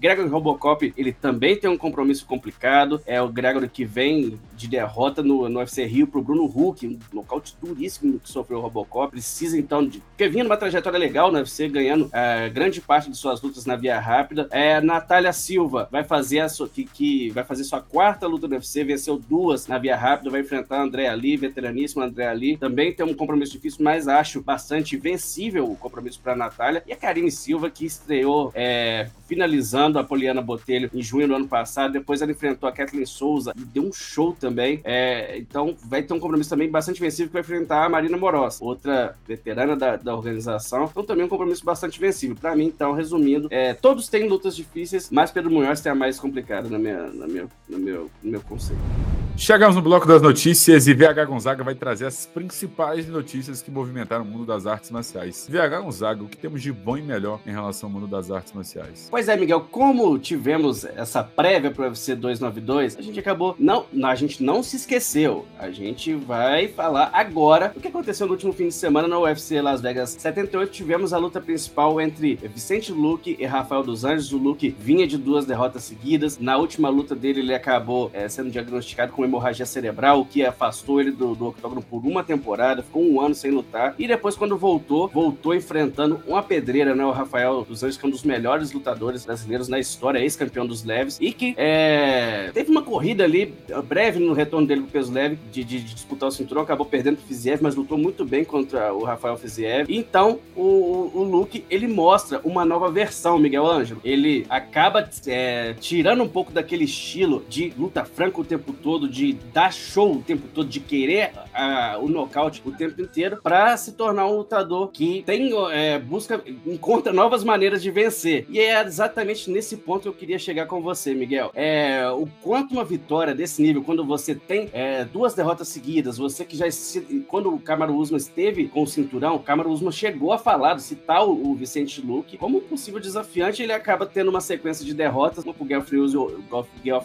Gregory Robocop, ele também tem um compromisso complicado, é o Gregory que vem de derrota no, no UFC Rio pro Bruno Huck, um nocaute duríssimo que, sofreu o Robocop, precisa então de. Porque vinha numa trajetória legal no UFC, ganhando é, grande parte de suas lutas na via rápida. É, Natália Silva vai fazer a sua, que, que vai fazer sua quarta luta no UFC, venceu duas na via rápida, vai enfrentar André Ali, veteraníssimo André Ali. Também tem um compromisso difícil, mas acho bastante vencível o compromisso para Natália. E a Karine Silva, que estreou é, finalizando a Poliana Botelho em junho do ano passado. Depois ela enfrentou a Kathleen Souza e deu um show também. É, então vai ter um compromisso também bastante vencível que vai enfrentar a Marina Outra veterana da, da organização. Então também um compromisso bastante vencível. Para mim, então, resumindo, é, todos têm lutas difíceis, mas Pedro Munhoz tem a mais complicada na minha, na minha, no, meu, no meu conceito. Chegamos no bloco das notícias e VH Gonzaga vai trazer as principais notícias que movimentaram o mundo das artes marciais. VH Gonzaga, o que temos de bom e melhor em relação ao mundo das artes marciais? Pois é, Miguel, como tivemos essa prévia para o UFC 292, a gente acabou. Não, a gente não se esqueceu. A gente vai falar agora o que aconteceu no último fim de semana no UFC Las Vegas 78. Tivemos a luta principal entre Vicente Luque e Rafael dos Anjos. O Luque vinha de duas derrotas seguidas. Na última luta dele, ele acabou é, sendo diagnosticado com hemorragia cerebral, o que afastou ele do, do octógono por uma temporada, ficou um ano sem lutar. E depois, quando voltou, voltou enfrentando uma pedreira, né? O Rafael dos Anjos, que é um dos melhores lutadores brasileiros na história, ex-campeão dos leves, e que é, teve uma corrida ali, breve no retorno dele pro peso leve, de, de, de disputar o cinturão, acabou perdendo pro Fiziev, mas lutou muito bem contra o Rafael Fiziev. Então, o, o Luke, ele mostra uma nova versão, Miguel Ângelo. Ele acaba é, tirando um pouco daquele estilo de luta franca o tempo todo, de dar show o tempo todo, de querer a, o nocaute o tempo inteiro, para se tornar um lutador que tem, é, busca, encontra novas maneiras de vencer. E é exatamente nesse ponto que eu queria chegar com você, Miguel. É, o quanto uma vitória desse nível, quando você tem é, duas derrotas seguidas, você que já. Quando o Camaro Usman esteve com o cinturão, o Camaro Usman chegou a falar, citar o, o Vicente Luque como possível desafiante, ele acaba tendo uma sequência de derrotas, uma pro Gelf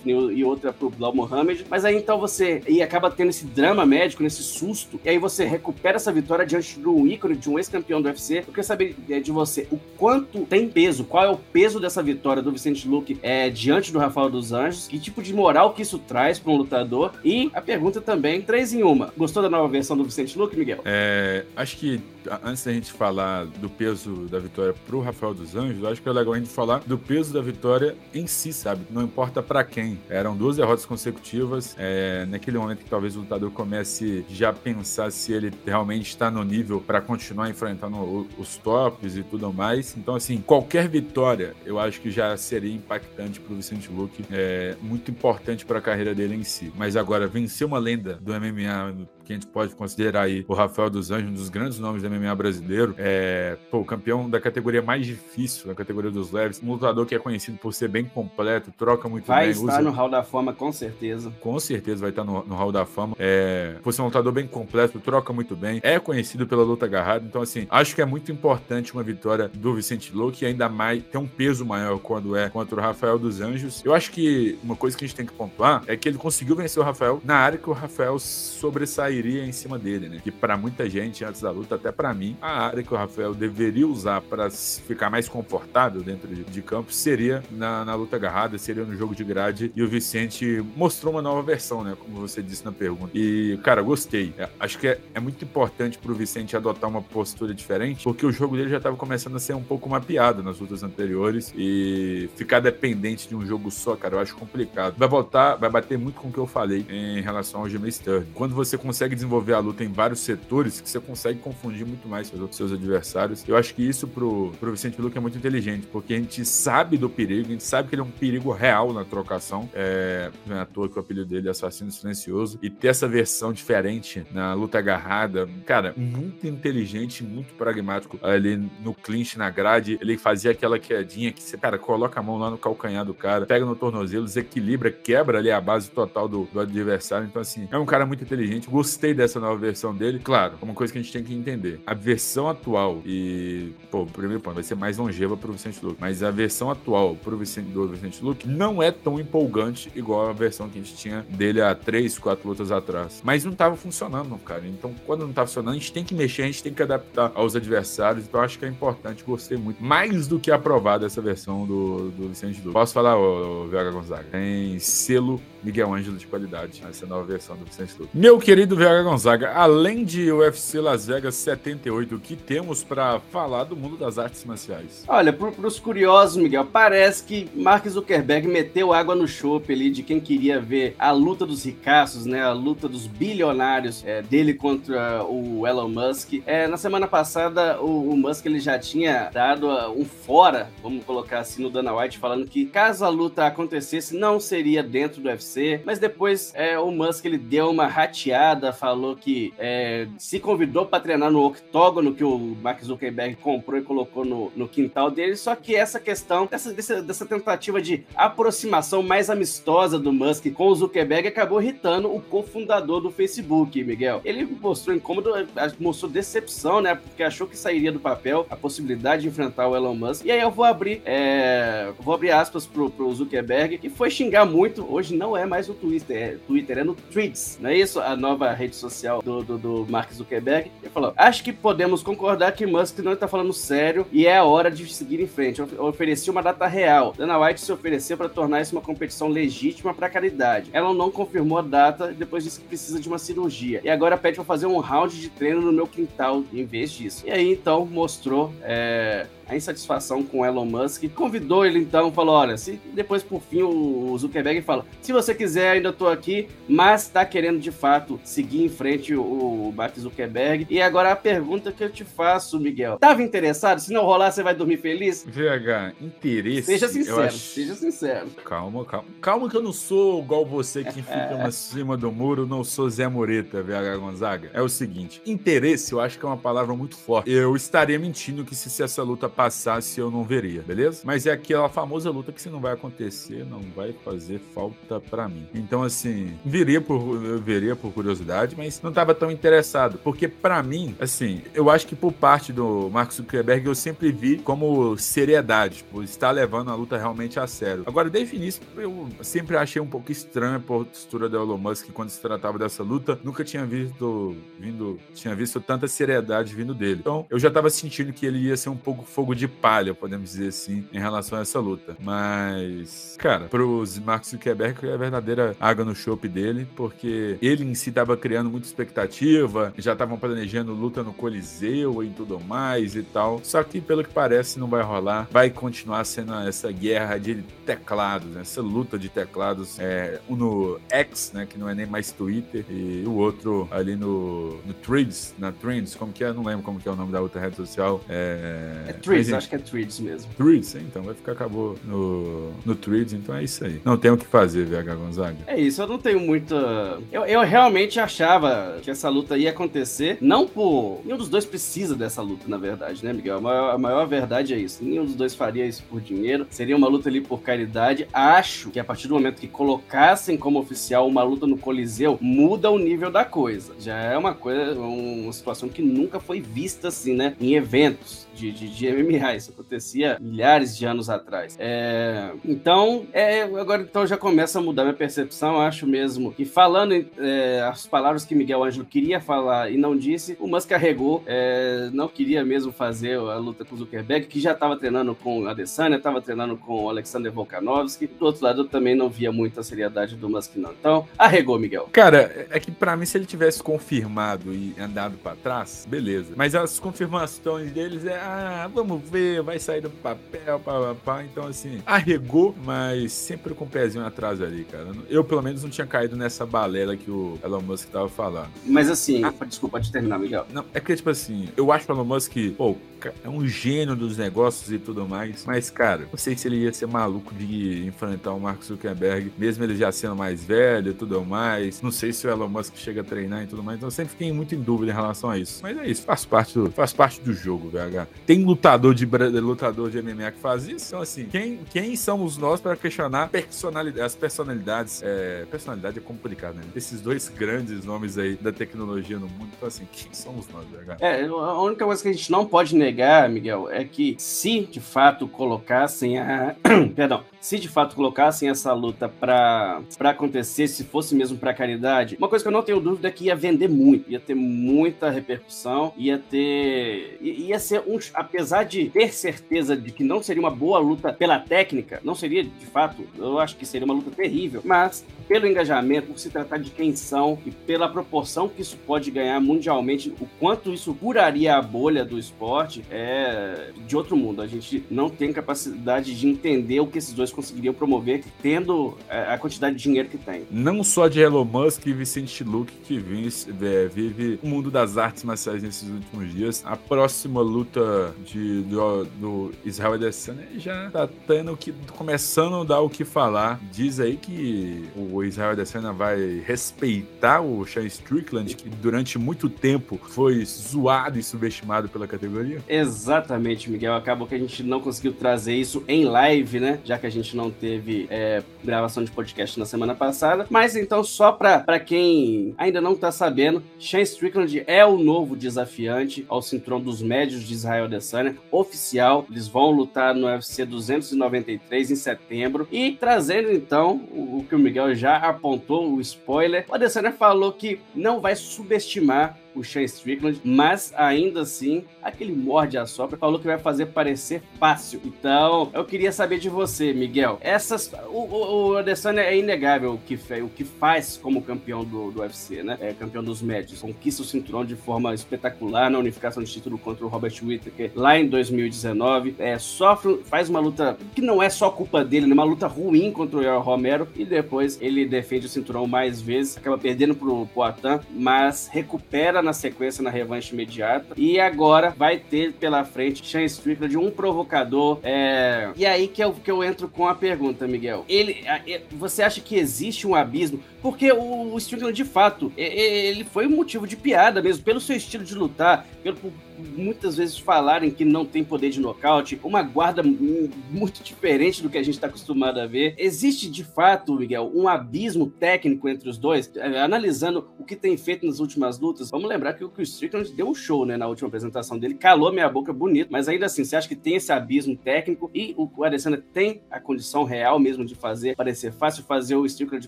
News, e outra pro Blau Mohamed. Mas aí então você e acaba tendo esse drama médico, nesse susto, e aí você recupera essa vitória diante de um ícone, de um ex-campeão do UFC. Eu queria saber é, de você o quanto tem peso, qual é o peso dessa vitória do Vicente Luke é, diante do Rafael dos Anjos, que tipo de moral que isso traz para um lutador. E a pergunta também, três em uma. Gostou da nova versão do Vicente Luke, Miguel? É, acho que antes da gente falar do peso da vitória pro Rafael dos Anjos, acho que é legal a gente falar do peso da vitória em si, sabe? Não importa para quem. Eram duas derrotas consecutivas. É, naquele momento que talvez o lutador comece já a pensar se ele realmente está no nível para continuar enfrentando os tops e tudo mais. Então, assim, qualquer vitória eu acho que já seria impactante pro Vicente Luque. É muito importante para a carreira dele em si. Mas agora, vencer uma lenda do MMA que a gente pode considerar aí o Rafael dos Anjos, um dos grandes nomes do MMA brasileiro, é pô, o campeão da categoria mais difícil, da categoria dos leves, um lutador que é conhecido por ser bem completo, troca muito vai bem. Vai estar usa... no Hall da Fama, com certeza. Com certeza vai estar no, no Hall da Fama. É, por ser um lutador bem completo, troca muito bem, é conhecido pela luta agarrada, então assim, acho que é muito importante uma vitória do Vicente Luque, e ainda mais tem um peso maior quando é contra o Rafael dos Anjos. Eu acho que uma coisa que a gente tem que pontuar é que ele conseguiu vencer o Rafael na área que o Rafael sobressairia em cima dele, né? Que para muita gente antes da luta, até para mim, a área que o Rafael deveria usar para ficar mais confortável dentro de, de campo seria na, na, luta agarrada, seria no jogo de grade. E o Vicente mostrou uma nova versão, né? Como você disse na pergunta. E, cara, gostei. É, acho que é, é muito importante pro Vicente adotar uma postura diferente, porque o jogo dele já estava começando a ser um pouco mapeado nas lutas anteriores e ficar dependente de um jogo só, cara, eu acho complicado. Vai voltar, vai bater muito com o que eu falei em relação ao Jimmy Sterling. Quando você consegue desenvolver a luta em vários setores, que você consegue confundir muito mais seus, seus adversários. Eu acho que isso pro, pro Vicente Luque é muito inteligente, porque a gente sabe do perigo, a gente sabe que ele é um perigo real na trocação. É, não é à toa que o apelido dele é Assassino Silencioso. E ter essa versão diferente na luta agarrada, cara, muito inteligente, muito pragmático ali no clinch, na grade. Ele fazia aquela quedinha que você, cara, coloca a mão lá no calcanhar do cara, pega no tornozelo, desequilibra, quebra ali a base total do, do adversário. Então, assim, é um cara muito inteligente. Gostei dessa nova versão dele. Claro, uma coisa que a gente tem que entender. a versão atual e, pô, primeiro ponto, vai ser mais longeva pro Vicente Luke, mas a versão atual pro Vicente, do Vicente Luke não é tão empolgante igual a versão que a gente tinha dele há três, quatro lutas atrás. Mas não tava funcionando, cara. Então, quando não tá funcionando, a gente tem que mexer, a gente tem que adaptar aos adversários. Então, acho que é importante, gostei muito. Mais do que aprovada essa versão do, do Vicente Luke. Posso falar, ô, VH Gonzaga? Tem selo Miguel Ângelo de qualidade, essa nova versão do Vicente Luke. Meu querido VH Gonzaga, além de UFC Las Vegas 78, o que temos para falar do mundo das artes marciais? Olha, para os curiosos, Miguel, parece que Mark Zuckerberg meteu água no chope ali de quem queria ver a luta dos ricaços, né? A luta dos bilionários é, dele contra o Elon Musk. É, na semana passada, o, o, Musk ele já tinha dado uh, um fora, vamos colocar assim, no Dana White, falando que caso a luta acontecesse, não seria dentro do UFC. Mas depois é, o Musk ele deu uma rateada, falou que é, se convidou para treinar no octógono que o Mark Zuckerberg comprou e colocou no, no quintal dele. Só que essa questão, dessa, dessa, dessa tentativa de aproximação mais amistosa do Musk com o Zuckerberg acabou irritando o cofundador do Facebook, Miguel. Ele mostrou incômodo, mostrou decepção, né? Porque achou que sairia do papel a possibilidade de enfrentar o Elon Musk. E aí eu vou abrir, é, vou abrir aspas pro, pro Zuckerberg, que foi xingar muito. Hoje não é mais no Twitter, é, Twitter é no Tweets, não é isso? A nova rede social do, do, do Mark Zuckerberg. Ele falou: Acho que podemos concordar que Musk não está falando sério e é a hora de seguir em frente. Eu ofereci uma data real. Dana White se ofereceu para tornar isso uma competição legítima para caridade. Ela não confirmou a data e depois disse que precisa de uma cirurgia. E agora pede para fazer um round de treino no meu quintal em vez disso. E aí então mostrou é, a insatisfação com Elon Musk, convidou ele então, falou: olha, se depois por fim o Zuckerberg fala: se você quiser, ainda tô aqui, mas tá querendo de fato seguir em frente o Mark Zuckerberg. E agora a pergunta que eu te faço, Miguel: tava interessado? Se não rolar, você vai dormir feliz? VH, interesse. Seja sincero, acho... seja sincero. Calma, calma. Calma que eu não sou igual você que fica em cima do muro, não sou Zé Mureta, VH Gonzaga. É o seguinte: interesse eu acho que é uma palavra muito forte. Eu estaria mentindo que se essa luta passasse eu não veria, beleza? Mas é aquela famosa luta que se não vai acontecer, não vai fazer falta para mim. Então, assim, viria por, eu veria por curiosidade, mas não tava tão interessado, porque para mim, assim, eu acho que por parte do Mark Zuckerberg eu sempre vi como seriedade, tipo, estar levando a luta realmente a sério. Agora, desde o início, eu sempre achei um pouco estranha a postura do Elon Musk quando se tratava dessa luta. Nunca tinha visto, vindo, tinha visto tanta seriedade vindo dele. Então, eu já tava sentindo que ele ia ser um pouco fogo fogo de palha, podemos dizer assim, em relação a essa luta. Mas, cara, pros Mark Zuckerberg é a verdadeira água no chope dele, porque ele em si tava criando muita expectativa, já estavam planejando luta no Coliseu e tudo mais e tal. Só que, pelo que parece, não vai rolar. Vai continuar sendo essa guerra de teclados, né? essa luta de teclados. É, um no X, né? Que não é nem mais Twitter, e o outro ali no, no Threads, na Trends, como que é? Não lembro como que é o nome da outra rede social. É, é Threads, acho que é Threads mesmo. Threads, então vai ficar acabou no, no Threads, então é isso aí. Não tem o que fazer, VH Gonzaga. É isso, eu não tenho muita. Eu, eu realmente achava que essa luta ia acontecer, não por. Nenhum dos dois precisa dessa luta, na verdade, né, Miguel? A maior, a maior verdade é isso. Nenhum dos dois faria isso por dinheiro. Seria uma luta ali por caridade. Acho que a partir do momento que colocassem como oficial uma luta no Coliseu, muda o nível da coisa. Já é uma coisa, uma situação que nunca foi vista assim, né? Em eventos de, de, de MMA. Isso acontecia milhares de anos atrás. É, então, é, agora então já começa a mudar minha percepção. Acho mesmo que falando é, as palavras que Miguel Ângelo queria falar e não disse, o Musk carregou. É, não queria mesmo fazer a luta com o Zuckerberg, que já estava treinando com a Adesanya, estava treinando com o Alexander Volkanovski. Do outro lado, eu também não via muita seriedade do Musk, não. Então, arregou, Miguel. Cara, é que para mim, se ele tivesse confirmado e andado para trás, beleza. Mas as confirmações deles é ah, vamos ver, vai sair do papel, papapá. Então, assim, arregou, mas sempre com o pezinho atrás ali, cara. Eu, pelo menos, não tinha caído nessa balela que o Elon Musk tava falando. Mas, assim, ah, desculpa, pode terminar, Miguel. Não, é que, tipo assim, eu acho que o Elon Musk, pô, é um gênio dos negócios e tudo mais. Mas, cara, não sei se ele ia ser maluco de enfrentar o Mark Zuckerberg, mesmo ele já sendo mais velho e tudo mais. Não sei se o Elon Musk chega a treinar e tudo mais. Então eu sempre fiquei muito em dúvida em relação a isso. Mas é isso, faz parte do, faz parte do jogo, VH. Tem lutador de, lutador de MMA que faz isso. Então, assim, quem, quem somos nós para questionar personalidade, as personalidades? É, personalidade é complicado, né? Esses dois grandes nomes aí da tecnologia no mundo. Então, assim, quem somos nós, VH? É, a única coisa que a gente não pode negar, Miguel, é que se de fato colocassem a. Perdão. Se de fato colocassem essa luta para acontecer, se fosse mesmo para caridade, uma coisa que eu não tenho dúvida é que ia vender muito, ia ter muita repercussão, ia ter. ia ser um. Apesar de ter certeza de que não seria uma boa luta pela técnica, não seria de fato, eu acho que seria uma luta terrível, mas pelo engajamento, por se tratar de quem são e pela proporção que isso pode ganhar mundialmente, o quanto isso curaria a bolha do esporte é de outro mundo. A gente não tem capacidade de entender o que esses dois conseguiriam promover tendo é, a quantidade de dinheiro que tem. Não só de Elon Musk e Vicente Luke que vive, é, vive o mundo das artes marciais nesses últimos dias. A próxima luta de, do, do Israel Adesanya já tá tendo que começando a dar o que falar. Diz aí que o o Israel Adesanya vai respeitar o Sean Strickland, que durante muito tempo foi zoado e subestimado pela categoria? Exatamente, Miguel. Acabou que a gente não conseguiu trazer isso em live, né? Já que a gente não teve é, gravação de podcast na semana passada. Mas então, só para quem ainda não tá sabendo, Sean Strickland é o novo desafiante ao cinturão dos médios de Israel Adesanya, oficial. Eles vão lutar no UFC 293 em setembro. E trazendo então o, que o Miguel já apontou o spoiler. O Adesanya falou que não vai subestimar o Sean Strickland, mas ainda assim, aquele morde a sopra falou que vai fazer parecer fácil. Então, eu queria saber de você, Miguel. Essas. O, o, o Adesanya é inegável o que, o que faz como campeão do, do UFC, né? É campeão dos médios. Conquista o cinturão de forma espetacular na unificação de título contra o Robert Whittaker lá em 2019. É, sofre, faz uma luta que não é só culpa dele, né? Uma luta ruim contra o Romero. E depois ele defende o cinturão mais vezes, acaba perdendo pro Poitin, mas recupera na sequência na revanche imediata. E agora vai ter pela frente Sean Strickland, um provocador. É... E aí que eu, que eu entro com a pergunta, Miguel. Ele, você acha que existe um abismo? Porque o, Strickland, de fato, ele foi um motivo de piada mesmo, pelo seu estilo de lutar, pelo muitas vezes falarem que não tem poder de nocaute, uma guarda muito diferente do que a gente está acostumado a ver. Existe de fato, Miguel, um abismo técnico entre os dois? É, analisando o que tem feito nas últimas lutas, vamos lembrar que o Strickland deu um show, né, na última apresentação dele, calou minha boca bonito, mas ainda assim, você acha que tem esse abismo técnico e o Adesanya tem a condição real mesmo de fazer parecer fácil fazer o Strickland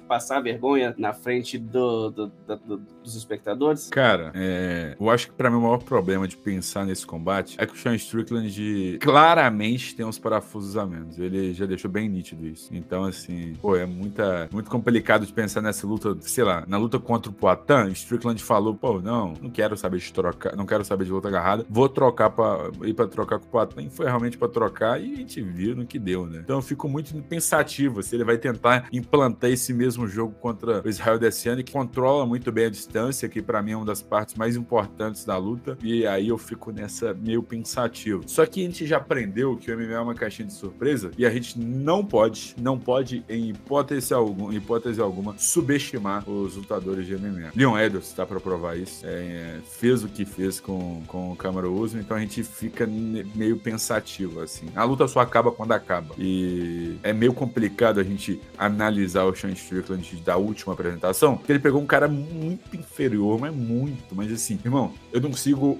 passar vergonha na frente do, do, do, dos espectadores? Cara, é, eu acho que para mim o maior problema de pensar nesse combate é que o Sean Strickland claramente tem uns parafusos a menos. Ele já deixou bem nítido isso. Então, assim, pô, é muita, muito complicado de pensar nessa luta, sei lá, na luta contra o Poitin, Strickland falou, pô, não, não quero saber de trocar, não quero saber de luta agarrada, vou trocar para ir para trocar com o Poitin. Foi realmente para trocar e a gente viu no que deu, né? Então eu fico muito pensativo se ele vai tentar implantar esse mesmo jogo contra o Israel Adesanya, que controla muito bem a distância, que para mim é uma das partes mais importantes da luta. E aí eu fico nessa meio pensativo. Só que a gente já aprendeu que o MMA é uma caixinha de surpresa e a gente não pode, não pode, em hipótese alguma, hipótese alguma subestimar os lutadores de MMA. Leon Edwards está para provar isso. É, fez o que fez com, com o Camaro Uso, então a gente fica meio pensativo, assim. A luta só acaba quando acaba. E é meio complicado a gente analisar o Sean Strickland da última apresentação, porque ele pegou um cara muito inferior, mas muito, mas assim, irmão, eu não consigo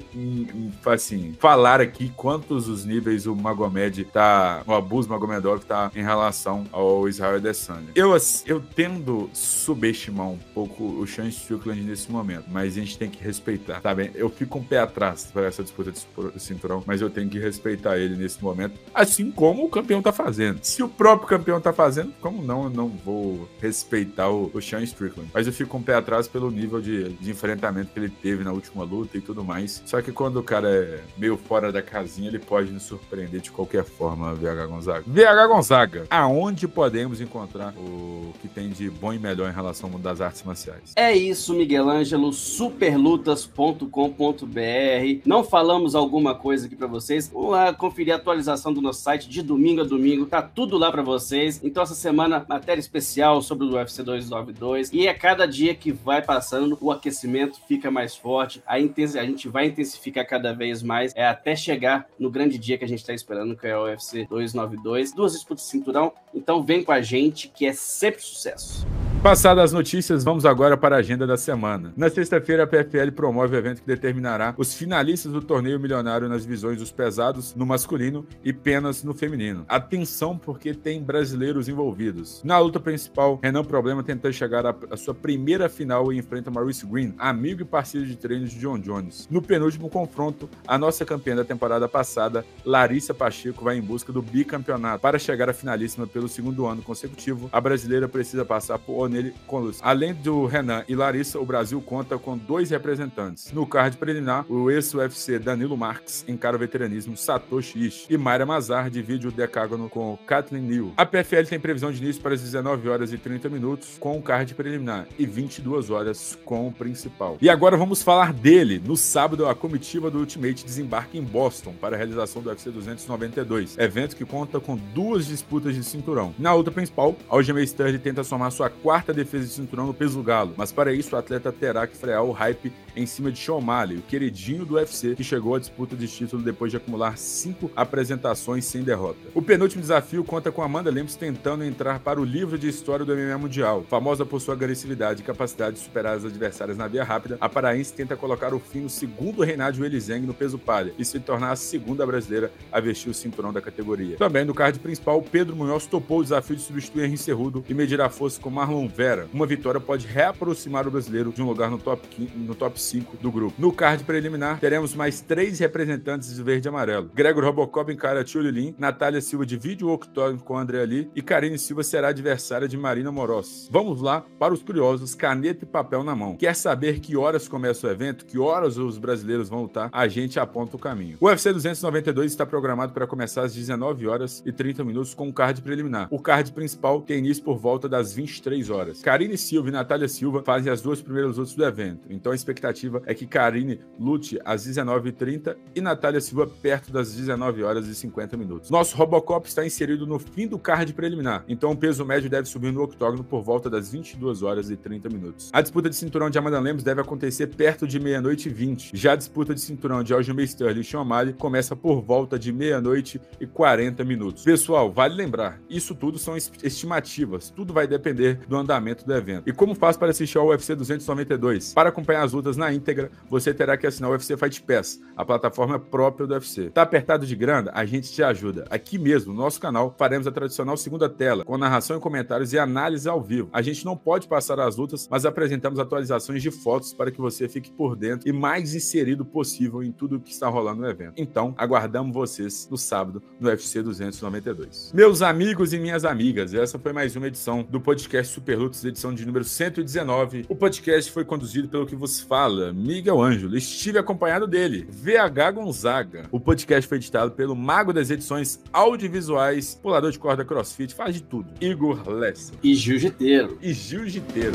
assim, falar aqui quantos os níveis o Magomed tá, o abuso Magomedov tá em relação ao Israel Adesanya. Eu, eu tendo subestimar um pouco o Sean Strickland nesse momento, mas a gente tem que respeitar, tá bem? Eu fico um pé atrás para essa disputa de cinturão, mas eu tenho que respeitar ele nesse momento, assim como o campeão tá fazendo. Se o próprio campeão tá fazendo, como não, eu não vou respeitar o, o Sean Strickland. Mas eu fico um pé atrás pelo nível de, de enfrentamento que ele teve na última luta e tudo mais. Só que quando o cara é meio fora da casinha, ele pode nos surpreender de qualquer forma, VH Gonzaga. VH Gonzaga, aonde podemos encontrar o que tem de bom e melhor em relação ao mundo das artes marciais? É isso, Miguel Ângelo, superlutas.com.br. Não falamos alguma coisa aqui para vocês. Vamos lá conferir a atualização do nosso site de domingo a domingo, tá tudo lá para vocês. Então essa semana matéria especial sobre o UFC 292 e a cada dia que vai passando, o aquecimento fica mais forte, a, a gente vai intensificar cada vez mais, é até chegar no grande dia que a gente está esperando, que é o UFC 292. Duas disputas de cinturão, então vem com a gente que é sempre sucesso. Passadas as notícias, vamos agora para a agenda da semana. Na sexta-feira, a PFL promove o evento que determinará os finalistas do torneio milionário nas divisões dos pesados no masculino e penas no feminino. Atenção, porque tem brasileiros envolvidos. Na luta principal, Renan Problema tenta chegar à sua primeira final e enfrenta Maurice Green, amigo e parceiro de treinos de John Jones. No penúltimo confronto, a nossa campeã da temporada passada, Larissa Pacheco, vai em busca do bicampeonato. Para chegar à finalíssima pelo segundo ano consecutivo, a brasileira precisa passar por nele com Além do Renan e Larissa, o Brasil conta com dois representantes. No card preliminar, o ex-UFC Danilo Marques encara o veteranismo Satoshi Ishii e Mayra Mazar divide o decágono com Kathleen New. A PFL tem previsão de início para as 19 horas e 30 minutos com o card preliminar e 22 horas com o principal. E agora vamos falar dele. No sábado, a comitiva do Ultimate desembarca em Boston para a realização do UFC 292, evento que conta com duas disputas de cinturão. Na outra principal, Aljamain Sterling tenta somar sua quarta quarta defesa de cinturão no peso galo, mas para isso o atleta terá que frear o hype em cima de Sean O'Malley, o queridinho do UFC, que chegou à disputa de título depois de acumular cinco apresentações sem derrota. O penúltimo desafio conta com Amanda Lemos tentando entrar para o livro de história do MMA Mundial. Famosa por sua agressividade e capacidade de superar as adversárias na via rápida, a paraense tenta colocar o fim no segundo reinado de no peso palha e se tornar a segunda brasileira a vestir o cinturão da categoria. Também no card principal, Pedro Munhoz topou o desafio de substituir Henry Cerrudo e medir a força com Marlon Vera. Uma vitória pode reaproximar o brasileiro de um lugar no top, 15, no top 5 do grupo. No card preliminar, teremos mais três representantes de verde e amarelo. Gregor Robocop encara Tio Natália Silva divide o octógono com André Ali e Karine Silva será adversária de Marina Moros. Vamos lá, para os curiosos, caneta e papel na mão. Quer saber que horas começa o evento? Que horas os brasileiros vão lutar? A gente aponta o caminho. O UFC 292 está programado para começar às 19 horas e 30 minutos com o card preliminar. O card principal tem início por volta das 23 horas. Karine Silva e Natália Silva fazem as duas primeiras lutas do evento, então a expectativa é que Karine lute às 19h30 e Natália Silva perto das 19 horas e 50 minutos. Nosso Robocop está inserido no fim do card preliminar, então o peso médio deve subir no octógono por volta das 22 horas e 30 minutos. A disputa de cinturão de Amanda Lemos deve acontecer perto de meia-noite e 20. Já a disputa de cinturão de Aljamain Sterling e Sean começa por volta de meia-noite e 40 minutos. Pessoal, vale lembrar, isso tudo são estimativas, tudo vai depender do andamento do evento. E como faz para assistir ao UFC 292? Para acompanhar as lutas na íntegra, você terá que assinar o UFC Fight Pass, a plataforma própria do UFC. Tá apertado de grana? A gente te ajuda. Aqui mesmo, no nosso canal, faremos a tradicional segunda tela, com narração e comentários e análise ao vivo. A gente não pode passar as lutas, mas apresentamos atualizações de fotos para que você fique por dentro e mais inserido possível em tudo o que está rolando no evento. Então, aguardamos vocês no sábado no UFC 292. Meus amigos e minhas amigas, essa foi mais uma edição do podcast Super Lutas, edição de número 119. O podcast foi conduzido pelo que vos fala, Miguel Ângelo. Estive acompanhado dele, VH Gonzaga. O podcast foi editado pelo mago das edições audiovisuais, pulador de corda crossfit, faz de tudo, Igor Lessa. E jiu-jiteiro. E jiu-jiteiro.